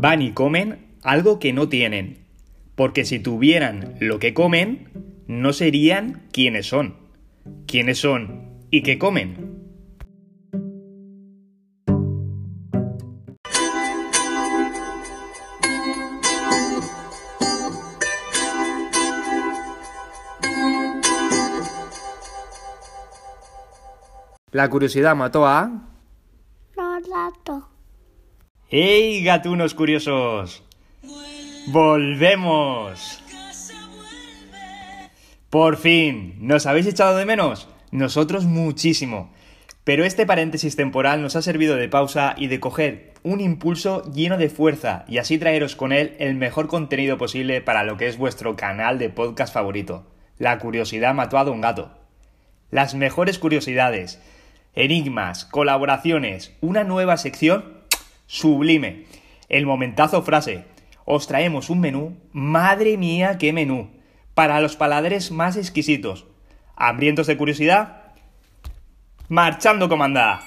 Van y comen algo que no tienen, porque si tuvieran lo que comen, no serían quienes son. ¿Quiénes son y qué comen? La curiosidad mató a... ¡Ey, gatunos curiosos! ¡Volvemos! Por fin, ¿nos habéis echado de menos? Nosotros muchísimo. Pero este paréntesis temporal nos ha servido de pausa y de coger un impulso lleno de fuerza y así traeros con él el mejor contenido posible para lo que es vuestro canal de podcast favorito. La curiosidad mató a un gato. Las mejores curiosidades, enigmas, colaboraciones, una nueva sección sublime. El momentazo frase. Os traemos un menú, madre mía, qué menú, para los paladares más exquisitos. ¿Hambrientos de curiosidad? ¡Marchando, comanda!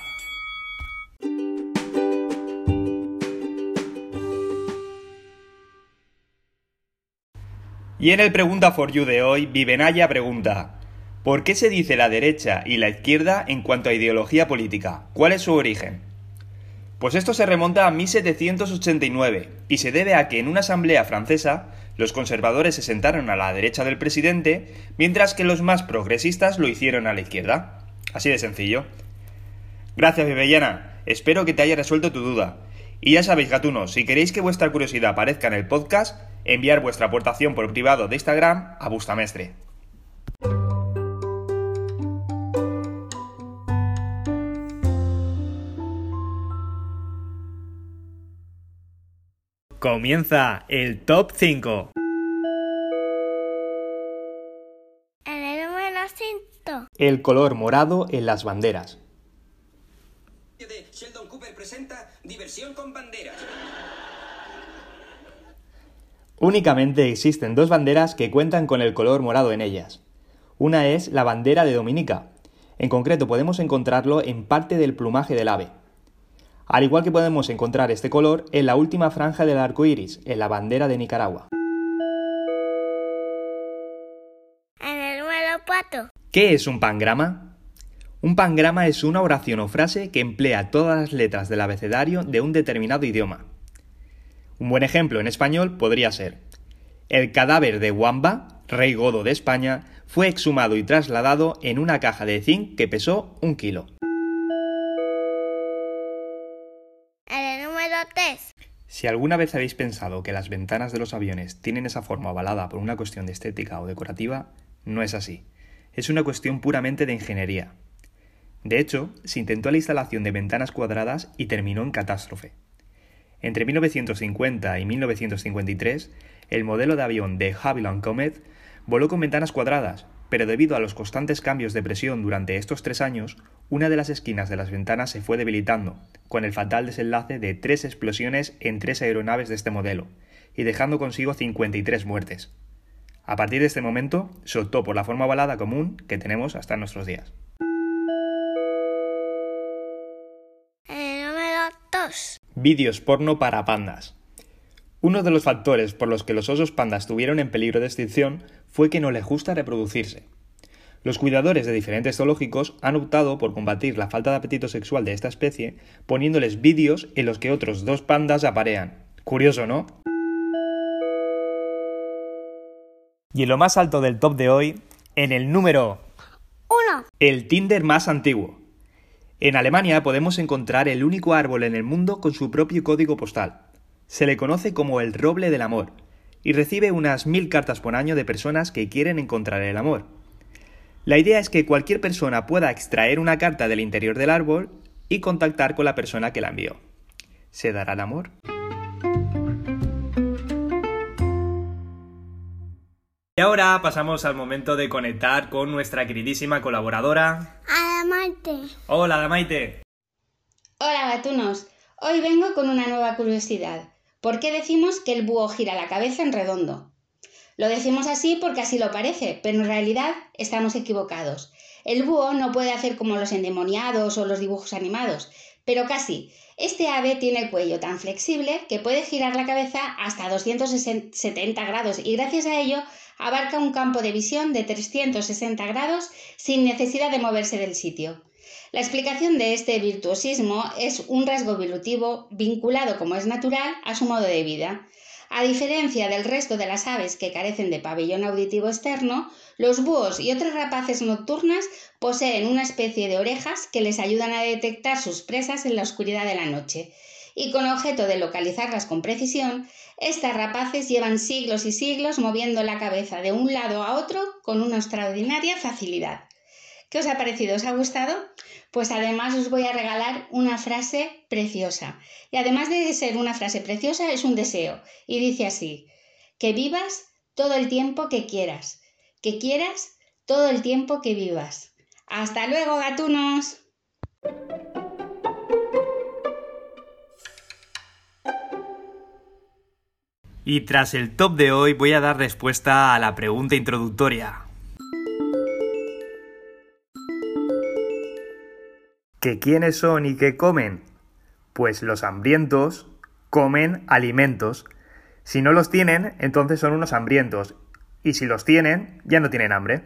Y en el Pregunta for You de hoy, Vivenaya pregunta: ¿Por qué se dice la derecha y la izquierda en cuanto a ideología política? ¿Cuál es su origen? Pues esto se remonta a 1789 y se debe a que en una asamblea francesa los conservadores se sentaron a la derecha del presidente, mientras que los más progresistas lo hicieron a la izquierda. Así de sencillo. Gracias, Bebellana. Espero que te haya resuelto tu duda. Y ya sabéis, gatunos, si queréis que vuestra curiosidad aparezca en el podcast, enviar vuestra aportación por privado de Instagram a Bustamestre. Comienza el top 5. En el número 5. El color morado en las banderas. de Sheldon Cooper presenta Diversión con banderas. Únicamente existen dos banderas que cuentan con el color morado en ellas. Una es la bandera de Dominica. En concreto podemos encontrarlo en parte del plumaje del ave. Al igual que podemos encontrar este color en la última franja del arco iris, en la bandera de Nicaragua. En el número 4. ¿Qué es un pangrama? Un pangrama es una oración o frase que emplea todas las letras del abecedario de un determinado idioma. Un buen ejemplo en español podría ser: El cadáver de Wamba, rey godo de España, fue exhumado y trasladado en una caja de zinc que pesó un kilo. El número 3. Si alguna vez habéis pensado que las ventanas de los aviones tienen esa forma ovalada por una cuestión de estética o decorativa, no es así. Es una cuestión puramente de ingeniería. De hecho, se intentó la instalación de ventanas cuadradas y terminó en catástrofe. Entre 1950 y 1953, el modelo de avión de Havilland Comet voló con ventanas cuadradas, pero debido a los constantes cambios de presión durante estos tres años, una de las esquinas de las ventanas se fue debilitando, con el fatal desenlace de tres explosiones en tres aeronaves de este modelo, y dejando consigo 53 muertes. A partir de este momento, se optó por la forma ovalada común que tenemos hasta nuestros días. El número 2. Vídeos porno para pandas. Uno de los factores por los que los osos pandas estuvieron en peligro de extinción fue que no les gusta reproducirse. Los cuidadores de diferentes zoológicos han optado por combatir la falta de apetito sexual de esta especie poniéndoles vídeos en los que otros dos pandas aparean. Curioso, ¿no? Y en lo más alto del top de hoy, en el número 1. el Tinder más antiguo. En Alemania podemos encontrar el único árbol en el mundo con su propio código postal. Se le conoce como el roble del amor y recibe unas mil cartas por año de personas que quieren encontrar el amor. La idea es que cualquier persona pueda extraer una carta del interior del árbol y contactar con la persona que la envió. ¿Se dará el amor? Y ahora pasamos al momento de conectar con nuestra queridísima colaboradora. Adamante. Hola, Damaite. Hola gatunos, hoy vengo con una nueva curiosidad. ¿Por qué decimos que el búho gira la cabeza en redondo? Lo decimos así porque así lo parece, pero en realidad estamos equivocados. El búho no puede hacer como los endemoniados o los dibujos animados, pero casi. Este ave tiene el cuello tan flexible que puede girar la cabeza hasta 270 grados y gracias a ello abarca un campo de visión de 360 grados sin necesidad de moverse del sitio. La explicación de este virtuosismo es un rasgo evolutivo vinculado, como es natural, a su modo de vida. A diferencia del resto de las aves que carecen de pabellón auditivo externo, los búhos y otras rapaces nocturnas poseen una especie de orejas que les ayudan a detectar sus presas en la oscuridad de la noche. Y con objeto de localizarlas con precisión, estas rapaces llevan siglos y siglos moviendo la cabeza de un lado a otro con una extraordinaria facilidad. ¿Qué os ha parecido? ¿Os ha gustado? Pues además os voy a regalar una frase preciosa. Y además de ser una frase preciosa, es un deseo. Y dice así, que vivas todo el tiempo que quieras. Que quieras todo el tiempo que vivas. Hasta luego, gatunos. Y tras el top de hoy voy a dar respuesta a la pregunta introductoria. ¿Que quiénes son y qué comen? Pues los hambrientos comen alimentos. Si no los tienen, entonces son unos hambrientos. Y si los tienen, ya no tienen hambre.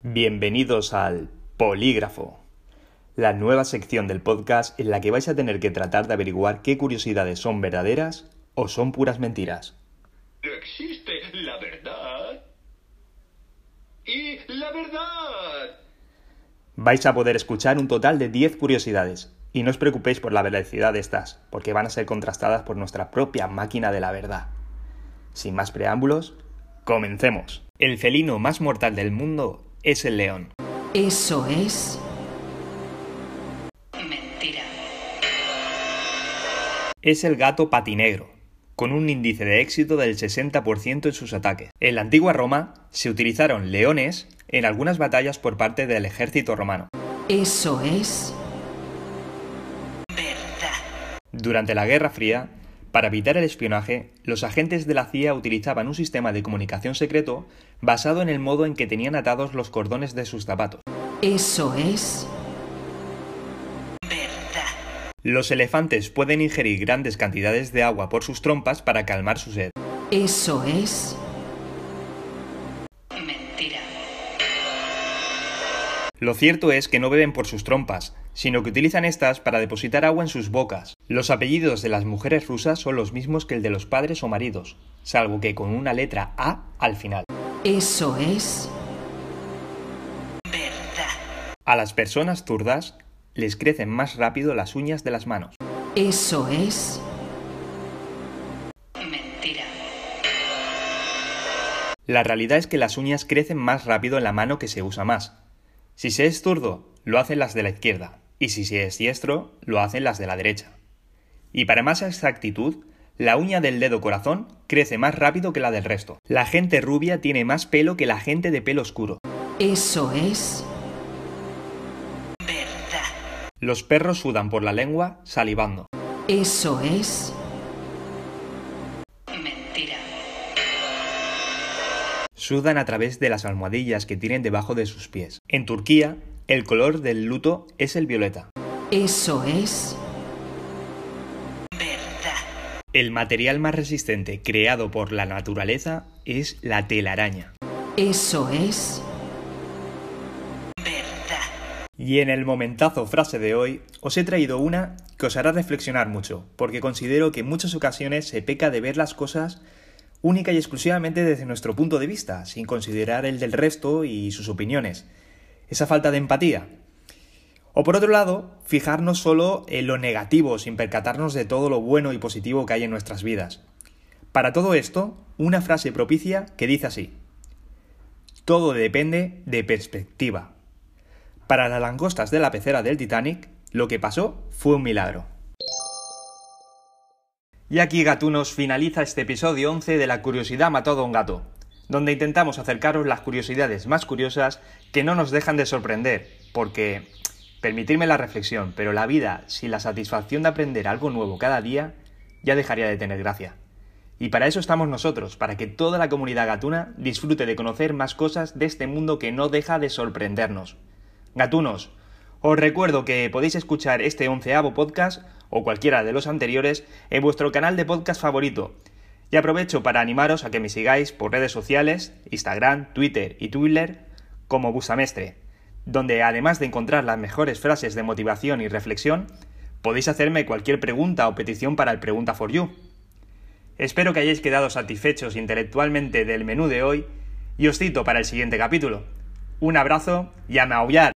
Bienvenidos al Polígrafo, la nueva sección del podcast en la que vais a tener que tratar de averiguar qué curiosidades son verdaderas o son puras mentiras. Existe la verdad. Y la verdad. Vais a poder escuchar un total de 10 curiosidades, y no os preocupéis por la veracidad de estas, porque van a ser contrastadas por nuestra propia máquina de la verdad. Sin más preámbulos, comencemos. El felino más mortal del mundo es el león. Eso es Es el gato patinegro, con un índice de éxito del 60% en sus ataques. En la antigua Roma se utilizaron leones en algunas batallas por parte del ejército romano. Eso es verdad. Durante la Guerra Fría, para evitar el espionaje, los agentes de la CIA utilizaban un sistema de comunicación secreto basado en el modo en que tenían atados los cordones de sus zapatos. Eso es verdad. Los elefantes pueden ingerir grandes cantidades de agua por sus trompas para calmar su sed. Eso es mentira. Lo cierto es que no beben por sus trompas, sino que utilizan estas para depositar agua en sus bocas. Los apellidos de las mujeres rusas son los mismos que el de los padres o maridos, salvo que con una letra A al final. Eso es verdad. A las personas zurdas les crecen más rápido las uñas de las manos. Eso es mentira. La realidad es que las uñas crecen más rápido en la mano que se usa más. Si se es zurdo, lo hacen las de la izquierda, y si se es diestro, lo hacen las de la derecha. Y para más exactitud, la uña del dedo corazón crece más rápido que la del resto. La gente rubia tiene más pelo que la gente de pelo oscuro. Eso es. Los perros sudan por la lengua salivando. Eso es mentira. Sudan a través de las almohadillas que tienen debajo de sus pies. En Turquía, el color del luto es el violeta. Eso es verdad. El material más resistente creado por la naturaleza es la telaraña. Eso es verdad. Y en el momentazo frase de hoy os he traído una que os hará reflexionar mucho, porque considero que en muchas ocasiones se peca de ver las cosas única y exclusivamente desde nuestro punto de vista, sin considerar el del resto y sus opiniones. Esa falta de empatía. O por otro lado, fijarnos solo en lo negativo, sin percatarnos de todo lo bueno y positivo que hay en nuestras vidas. Para todo esto, una frase propicia que dice así. Todo depende de perspectiva. Para las langostas de la pecera del Titanic, lo que pasó fue un milagro. Y aquí, gatunos, finaliza este episodio 11 de La curiosidad mató a un gato, donde intentamos acercaros las curiosidades más curiosas que no nos dejan de sorprender, porque, permitirme la reflexión, pero la vida sin la satisfacción de aprender algo nuevo cada día ya dejaría de tener gracia. Y para eso estamos nosotros, para que toda la comunidad gatuna disfrute de conocer más cosas de este mundo que no deja de sorprendernos. Gatunos, os recuerdo que podéis escuchar este onceavo podcast o cualquiera de los anteriores en vuestro canal de podcast favorito. Y aprovecho para animaros a que me sigáis por redes sociales, Instagram, Twitter y Twitter como Busamestre, donde además de encontrar las mejores frases de motivación y reflexión, podéis hacerme cualquier pregunta o petición para el Pregunta for You. Espero que hayáis quedado satisfechos intelectualmente del menú de hoy y os cito para el siguiente capítulo. Un abrazo y a maullar.